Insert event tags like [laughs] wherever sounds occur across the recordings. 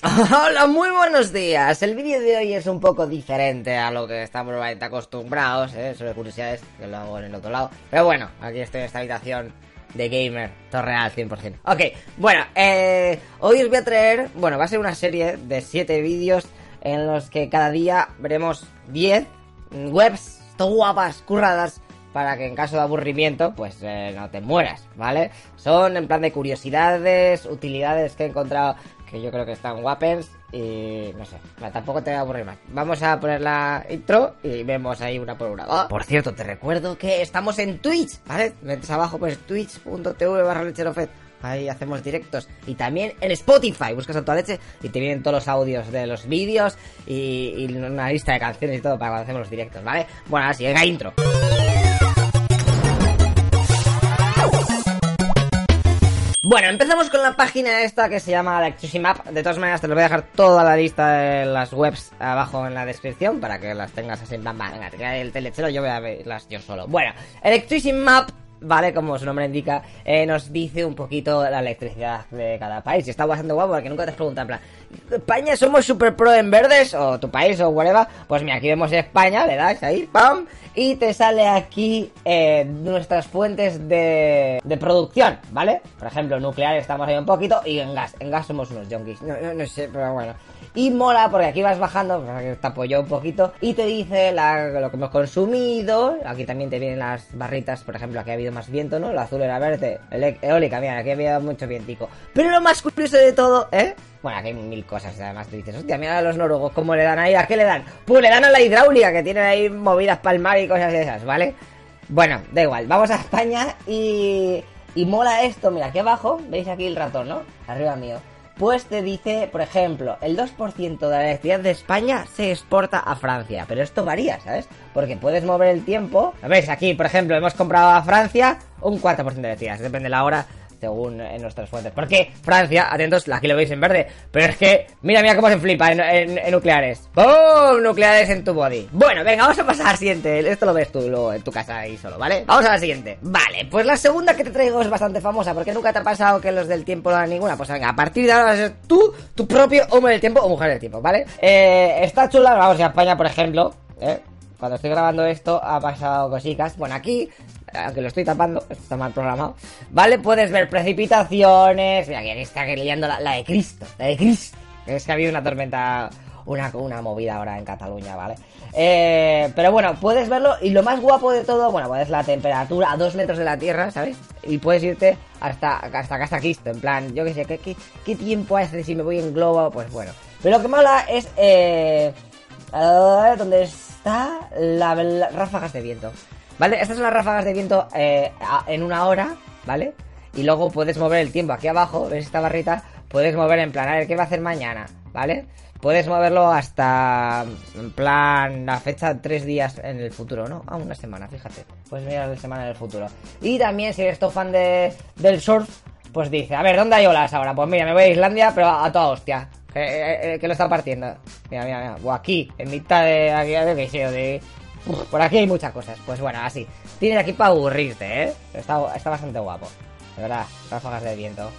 [laughs] Hola, muy buenos días. El vídeo de hoy es un poco diferente a lo que estamos acostumbrados, ¿eh? sobre curiosidades, que lo hago en el otro lado. Pero bueno, aquí estoy en esta habitación de gamer, todo real, 100%. Ok, bueno, eh, hoy os voy a traer, bueno, va a ser una serie de 7 vídeos en los que cada día veremos 10 webs, guapas, curradas, para que en caso de aburrimiento, pues eh, no te mueras, ¿vale? Son en plan de curiosidades, utilidades que he encontrado que yo creo que están guapens y no sé, tampoco te voy a aburrir más. Vamos a poner la intro y vemos ahí una por una. Por cierto, te recuerdo que estamos en Twitch, ¿vale? Metes abajo pues twitch.tv barra lecherofet. Ahí hacemos directos. Y también en Spotify. Buscas a tu leche y te vienen todos los audios de los vídeos y, y, una lista de canciones y todo para cuando hacemos los directos, ¿vale? Bueno, ahora sí, venga, intro. Bueno, empezamos con la página esta que se llama Electricity Map. De todas maneras, te lo voy a dejar toda la lista de las webs abajo en la descripción para que las tengas así en plan, venga, te el telechero, yo voy a verlas yo solo. Bueno, Electricity Map ¿vale? Como su nombre indica, eh, nos dice un poquito la electricidad de cada país. Y está bastante guapo porque nunca te has preguntado en plan, ¿España somos super pro en verdes? O tu país o whatever. Pues mira, aquí vemos España, le das ahí, ¡pam! Y te sale aquí eh, nuestras fuentes de, de producción, ¿vale? Por ejemplo, nuclear estamos ahí un poquito y en gas. En gas somos unos junkies. No, no, sé, pero bueno. Y mola porque aquí vas bajando, te apoyó un poquito y te dice lo que hemos consumido. Aquí también te vienen las barritas, por ejemplo, aquí ha habido más viento, ¿no? El azul era verde, el eólica, mira, aquí había mucho vientico. Pero lo más curioso de todo, ¿eh? Bueno, aquí hay mil cosas, además te dices, hostia, mira a los noruegos cómo le dan ahí, ¿a qué le dan? Pues le dan a la hidráulica, que tienen ahí movidas palmar y cosas de esas, ¿vale? Bueno, da igual, vamos a España y... Y mola esto, mira, aquí abajo, veis aquí el ratón, ¿no? Arriba mío pues te dice, por ejemplo, el 2% de la electricidad de España se exporta a Francia. Pero esto varía, ¿sabes? Porque puedes mover el tiempo. ¿Ves? Aquí, por ejemplo, hemos comprado a Francia un 4% de electricidad. Depende de la hora según en nuestras fuentes. Porque Francia, atentos, aquí lo veis en verde, pero es que, mira, mira cómo se flipa en, nucleares. ¡Pum! Nucleares en tu body. Bueno, venga, vamos a pasar al siguiente. Esto lo ves tú en tu casa ahí solo, ¿vale? Vamos a la siguiente. Vale, pues la segunda que te traigo es bastante famosa, porque nunca te ha pasado que los del tiempo no dan ninguna. Pues venga, a partir de ahora vas a ser tú, tu propio hombre del tiempo o mujer del tiempo, ¿vale? Eh, está chula, vamos a España, por ejemplo, ¿eh? cuando estoy grabando esto ha pasado cositas. Bueno, aquí aunque lo estoy tapando, está mal programado, ¿vale? Puedes ver precipitaciones, mira, aquí está leyendo la, de Cristo, la de Cristo, es que ha habido una tormenta, una, una movida ahora en Cataluña, ¿vale? Eh, pero bueno, puedes verlo y lo más guapo de todo, bueno, pues la temperatura a dos metros de la Tierra, ¿sabes? Y puedes irte hasta, hasta Casa Cristo, en plan, yo qué sé, ¿qué, qué, tiempo hace si me voy en globo? Pues bueno. Pero lo que mola es, eh, ¿dónde está la, las ráfagas de viento? ¿Vale? Estas son las ráfagas de viento eh, en una hora, ¿vale? Y luego puedes mover el tiempo aquí abajo, ¿ves esta barrita? Puedes mover en plan, a ver, ¿qué va a hacer mañana? ¿Vale? Puedes moverlo hasta, en plan, la fecha tres días en el futuro, ¿no? Ah, una semana, fíjate. Puedes mirar la semana en el futuro. Y también, si eres tu fan de, del surf, pues dice, a ver, ¿dónde hay olas ahora? Pues mira, me voy a Islandia, pero a, toda hostia. Que, lo está partiendo. Mira, mira, mira. O aquí, en mitad de, aquí, de, de por aquí hay muchas cosas. Pues bueno, así. Tienes aquí para aburrirte, ¿eh? Está, está bastante guapo. De verdad, ráfagas de viento.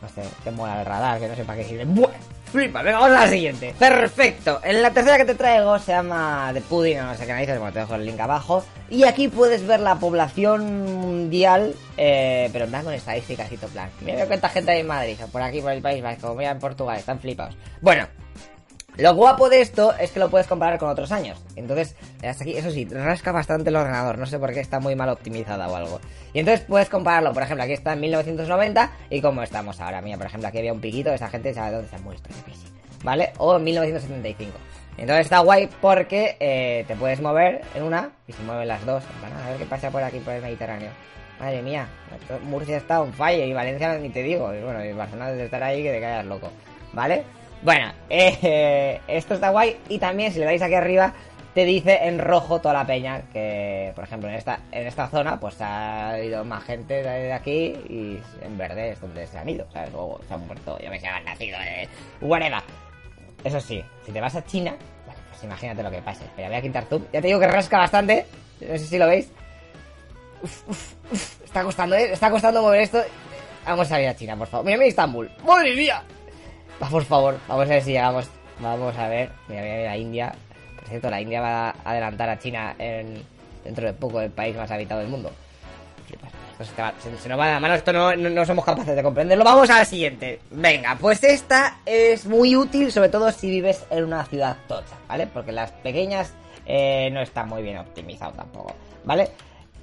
No sé, te mola el radar, que no sé para qué sirve. ¡Buah! Flipa, venga, vamos a la siguiente. Perfecto. En la tercera que te traigo se llama The Pudding, no sé qué dices, bueno, te dejo el link abajo. Y aquí puedes ver la población mundial, eh, pero en plan con estadísticas y plan. Mira cuánta gente hay en Madrid, o por aquí, por el País Vasco, mira en Portugal, están flipados. Bueno, lo guapo de esto es que lo puedes comparar con otros años. Entonces, hasta aquí, eso sí, rasca bastante el ordenador. No sé por qué está muy mal optimizada o algo. Y entonces puedes compararlo. Por ejemplo, aquí está en 1990 y cómo estamos ahora. Mira, por ejemplo, aquí había un piquito. Esa gente sabe dónde se ha muerto. ¿Vale? O en 1975. Entonces está guay porque eh, te puedes mover en una y se mueven las dos. a ver qué pasa por aquí, por el Mediterráneo. Madre mía, Murcia está un fallo y Valencia ni te digo. Y bueno, y Barcelona debe estar ahí que te callas loco. ¿Vale? Bueno, eh, esto está guay. Y también, si le dais aquí arriba, te dice en rojo toda la peña. Que, por ejemplo, en esta, en esta zona, pues ha ido más gente de aquí. Y en verde es donde se han ido, ¿sabes? O se han muerto, yo me sé, han nacido, eh, whatever. Eso sí, si te vas a China, pues imagínate lo que pase. Pero voy a quitar zoom. Ya te digo que rasca bastante. No sé si lo veis. Está costando, ¿eh? Está costando mover esto. Vamos a ir a China, por favor. Mira, mira Estambul. ¡Madre mía! Va, por favor, vamos a ver si llegamos. Vamos a ver. Mira, mira, mira, India. Por cierto, la India va a adelantar a China en, dentro de poco el país más habitado del mundo. Esto se, nos va de la mano, esto no, no- somos capaces de comprenderlo. Vamos a la siguiente. Venga, pues esta es muy útil, sobre todo si vives en una ciudad tocha, ¿vale? Porque las pequeñas eh, no están muy bien optimizado tampoco, ¿vale?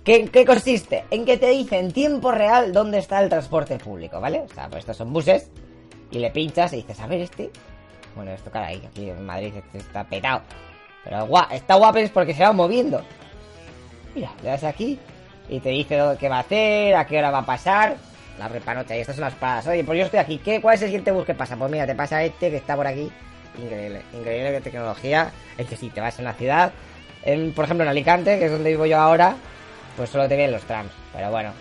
¿Qué, qué consiste? En que te dice en tiempo real dónde está el transporte público, ¿vale? O sea, pues estos son buses y le pinchas y dices, a ver este. Bueno, esto caray, que aquí en Madrid este está petado. Pero guau, está guapo es porque se va moviendo. Mira, le das aquí y te dice que va a hacer, a qué hora va a pasar. La repanocha y estas son las paradas. Oye, pues yo estoy aquí. ¿Qué, ¿Cuál es el siguiente bus que pasa? Pues mira, te pasa este que está por aquí. Increíble, increíble de tecnología. Es que si te vas en la ciudad, por ejemplo en Alicante, que es donde vivo yo ahora, pues solo te vienen los trams. Pero bueno,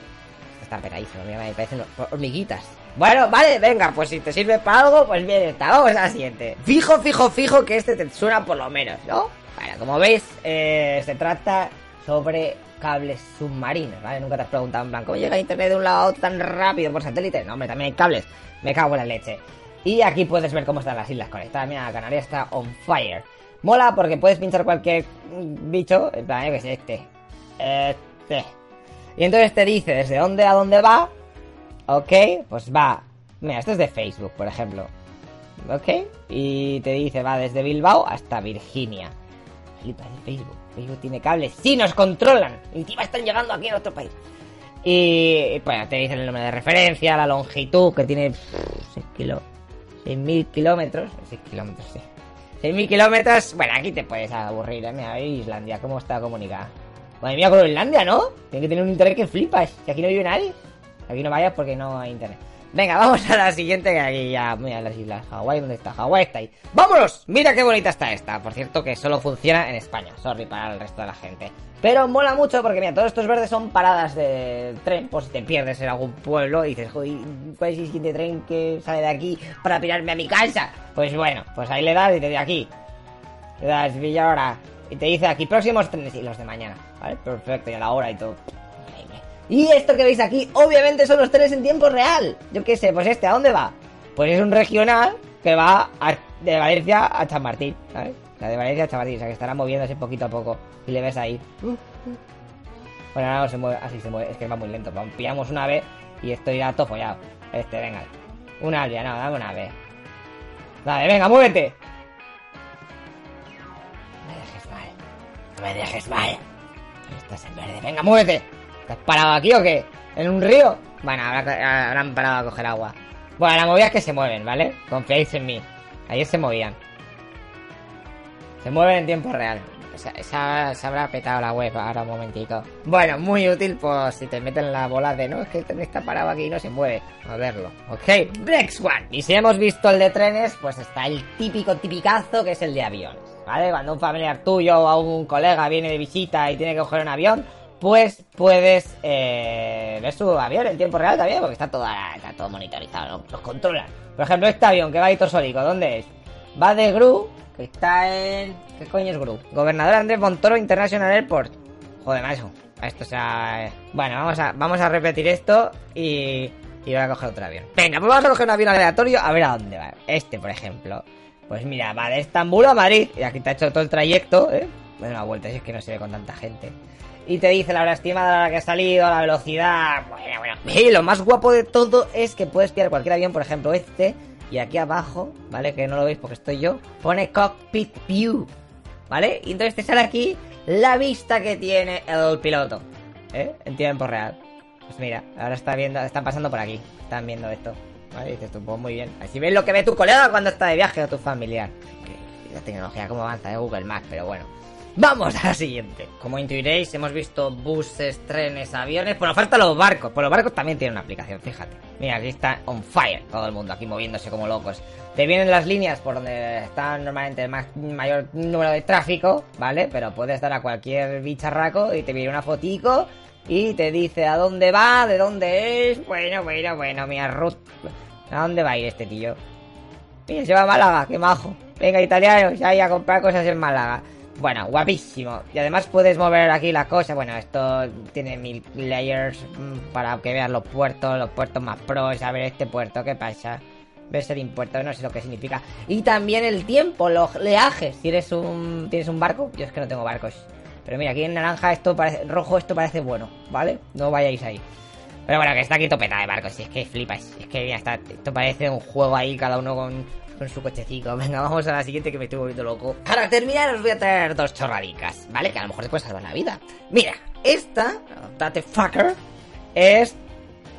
está petadísimo. Mira, me parecen hormiguitas. Bueno, vale, venga, pues si te sirve para algo, pues bien está. Vamos a la siguiente. Fijo, fijo, fijo que este te suena por lo menos, ¿no? Bueno, como veis, eh, se trata sobre cables submarinos, ¿vale? Nunca te has preguntado en plan, ¿cómo llega internet de un lado a otro tan rápido por satélite? No, hombre, también hay cables. Me cago en la leche. Y aquí puedes ver cómo están las islas conectadas. Mira, la Canaria está on fire. Mola porque puedes pinchar cualquier bicho, en plan, yo que sé, este. Este. Y entonces te dice desde dónde a dónde va. Ok, pues va. Mira, esto es de Facebook, por ejemplo. Ok, y te dice va desde Bilbao hasta Virginia. Flipa de Facebook. Facebook tiene cables. ¡Sí, nos controlan! Encima están llegando aquí a otro país. Y bueno, te dicen el nombre de referencia, la longitud, que tiene 6 kilo, 6.000 kilómetros. 6 kilómetros, sí. 6.000 kilómetros. Bueno, aquí te puedes aburrir, ¿eh? Mira, Islandia, ¿cómo está comunicada? Madre mía, Groenlandia, ¿no? Tiene que tener un internet que flipas. Que aquí no vive nadie. Aquí no vayas porque no hay internet. Venga, [laughs] vamos a la siguiente, que aquí ya, mira las islas. Hawái, ¿dónde está? Hawái está ahí. ¡Vámonos! Mira qué bonita está esta. Por cierto, que solo funciona en España. Sorry para el resto de la gente. Pero mola mucho porque, mira, todos estos verdes son paradas de tren. Por si te pierdes en algún pueblo y dices, joder, ¿cuál es el siguiente tren que sale de aquí para pirarme a mi casa? Pues bueno, pues ahí le das y te de aquí. Le das Villa Hora. Y te dice aquí, próximos trenes y los de mañana. ¿Vale? Perfecto, y a la hora y todo. Y esto que veis aquí, obviamente son los trenes en tiempo real. Yo qué sé, pues este, ¿a dónde va? Pues es un regional que va a- de Valencia a Chamartín, ¿sabes? O sea, de Valencia a Chamartín, o sea que estará moviéndose poquito a poco. Y le ves ahí. Bueno, ahora no se mueve, así se mueve, es que va muy lento. Pillamos una vez y esto irá todo follado. Este, venga. Una albia, no, dame una vez. Dale, venga, muévete. No me dejes mal. No me dejes mal. Estás en verde. Venga, muévete. ¿Estás parado aquí o qué? ¿En un río? Bueno, habrá- habrán parado a coger agua. Bueno, la movida es que se mueven, ¿vale? Confiáis en mí. Ayer se movían. Se mueven en tiempo real. Esa, se habrá petado la web ahora un momentito. Bueno, muy útil pues si te meten la bola de no, es que el tren está parado aquí y no se mueve. A verlo. Ok, next one. Y si hemos visto el de trenes, pues está el típico tipicazo que es el de aviones. ¿Vale? Cuando un familiar tuyo o un colega viene de visita y tiene que coger un avión, pues puedes eh, ver su avión en tiempo real también, porque está todo, está todo monitorizado, ¿no? los controlan. Por ejemplo, este avión que va a Itosólico, ¿dónde es? Va de Gru, que está en... ¿Qué coño es Gru? Gobernador Andrés Montoro International Airport. Joder, macho. Esto sea... eh, Bueno, vamos a, vamos a repetir esto y... Y voy a coger otro avión. Venga, pues vamos a coger un avión aleatorio a ver a dónde va. Este, por ejemplo. Pues mira, va de Estambul a Madrid. Y aquí te ha hecho todo el trayecto, ¿eh? Bueno, una vuelta, si es que no se ve con tanta gente. Y te dice la hora estimada, la que ha salido, la velocidad. Bueno, bueno. Y lo más guapo de todo es que puedes pillar cualquier avión, por ejemplo este. Y aquí abajo, ¿vale? Que no lo veis porque estoy yo. Pone Cockpit View. ¿Vale? Y entonces te sale aquí la vista que tiene el piloto. ¿Eh? En tiempo real. Pues mira, ahora está viendo, están pasando por aquí. Están viendo esto. ¿Vale? Dices tú, pues muy bien. Así ves lo que ve tu colega cuando está de viaje o tu familiar. La tecnología cómo avanza de Google Maps, pero bueno. Vamos a la siguiente. Como intuiréis, hemos visto buses, trenes, aviones. Bueno, faltan los barcos. Pues los barcos también tienen una aplicación, fíjate. Mira, aquí está on fire todo el mundo, aquí moviéndose como locos. Te vienen las líneas por donde está normalmente el más, mayor número de tráfico, ¿vale? Pero puedes dar a cualquier bicharraco y te viene una fotico y te dice a dónde va, de dónde es. Bueno, bueno, bueno, mira, Ruth. ¿A dónde va a ir este tío? Mira, se va a Málaga, qué majo. Venga, italianos, ahí a comprar cosas en Málaga. Bueno, guapísimo. Y además puedes mover aquí la cosa. Bueno, esto tiene mil layers mm, para que veas los puertos, los puertos más pros. A ver este puerto, ¿qué pasa? Ver ser impuesto, no sé lo que significa. Y también el tiempo, los oleajes. Si un. tienes un barco, yo es que no tengo barcos. Pero mira, aquí en naranja esto parece. rojo esto parece bueno, ¿vale? No vayáis ahí. Pero bueno, que está aquí topeta de barcos. Si es que flipas. Es que ya está. Esto parece un juego ahí, cada uno con, con su cochecito. [laughs] Venga, vamos a la siguiente que me estoy volviendo loco. Para terminar, os voy a traer dos chorradicas, ¿vale? Que a lo mejor te puede salvar la vida. Mira, esta, date fucker, es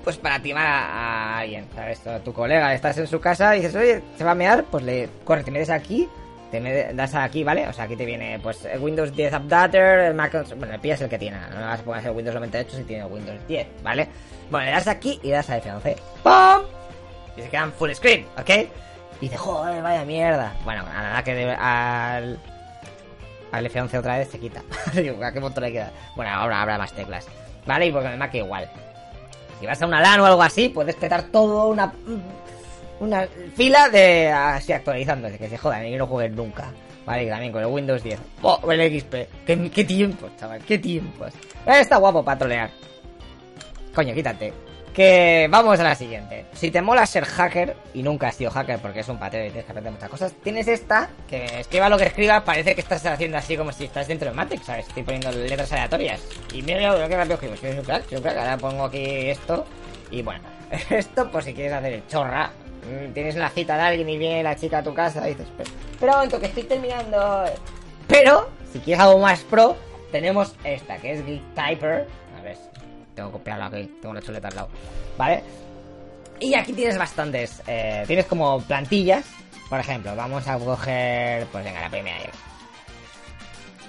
pues para timar a, alguien, ¿sabes? A tu colega, estás en su casa y dices, oye, se va a mear, pues le corre, te metes aquí, te das aquí, ¿vale? O sea, aquí te viene, pues, Windows 10 Updater, el Mac, bueno, el PIA es el que tiene, no vas a hacer Windows 98 si tiene Windows 10, ¿vale? Bueno, le das aquí y le das a F11, ¡pum! Y se quedan full screen, ¿ok? Y dice, joder, vaya mierda. Bueno, a nada que al, al F11 otra vez se quita. [laughs] ¿a qué botón le queda? Bueno, ahora habrá más teclas, ¿vale? Y porque el Mac igual. Si vas a una LAN o algo así, puedes petar todo una una fila de así actualizándose, que se jodan y no jueguen nunca. Vale, también con el Windows 10. Oh, el XP. ¿Qué, qué tiempos, chaval, qué tiempos. Está guapo para trolear. Coño, quítate. Que vamos a la siguiente. Si te mola ser hacker, y nunca has sido hacker porque es un pateo y tienes que aprender muchas cosas, tienes esta, que escriba lo que escriba, parece que estás haciendo así como si estás dentro de Matrix, ¿sabes? Estoy poniendo letras aleatorias. Y mira lo que rápido escribo. Soy un crack, soy crack. Ahora pongo aquí esto. Y bueno, [laughs] esto por si quieres hacer el chorra. Mm, tienes la cita de alguien y viene la chica a tu casa y dices, pero, un momento que estoy terminando. Pero, si quieres algo más pro, tenemos esta, que es Geek Typer. A ver, tengo que copiarlo aquí, tengo la chuleta al lado. ¿Vale? Y aquí tienes bastantes. Eh, tienes como plantillas. Por ejemplo, vamos a coger. Pues venga, la primera.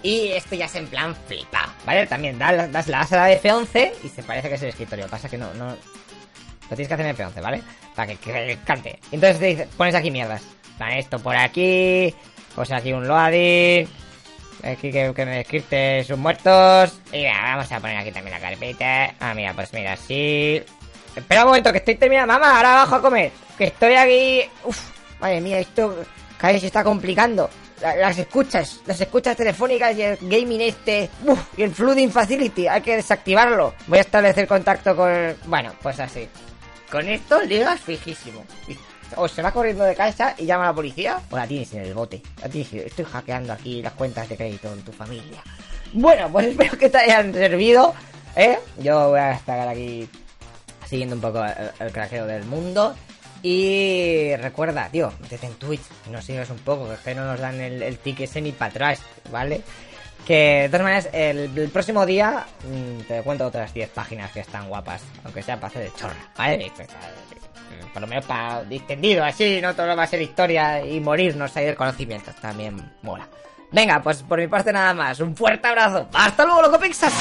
Y esto ya es en plan flipa, ¿vale? También das, das la asa de F11 y se parece que es el escritorio. Pasa que no, no. Lo tienes que hacer en F11, ¿vale? Para que, cante. Entonces te dice, pones aquí mierdas. Para esto por aquí. Pues aquí un loading. Aquí que, me descripte sus muertos. Y mira, vamos a poner aquí también la carpeta. Ah, mira, pues mira, así. Espera un momento, que estoy terminando. Mamá, ahora abajo a comer. Que estoy aquí. Uf, madre mía, esto cada vez se está complicando. Las escuchas, las escuchas telefónicas y el gaming este. Uf, y el flooding facility, hay que desactivarlo. Voy a establecer contacto con. Bueno, pues así. Con esto ligas fijísimo. O se va corriendo de casa y llama a la policía, o la tienes en el bote. La tienes, estoy hackeando aquí las cuentas de crédito en tu familia. Bueno, pues [laughs] espero que te hayan servido. ¿eh? Yo voy a estar aquí siguiendo un poco el, craqueo del mundo. Y recuerda, tío, métete en Twitch, nos sigas un poco, que no nos dan el, el ticket ese ni para atrás, ¿vale? Que de todas maneras, el, próximo día mm, te cuento otras 10 páginas que están guapas, aunque sea para hacer de chorra, ¿vale? Mm, por lo menos para distendido, así, no todo va a ser historia y morirnos ahí del conocimiento, también mola. Venga, pues por mi parte nada más, un fuerte abrazo, hasta luego, loco Pixas.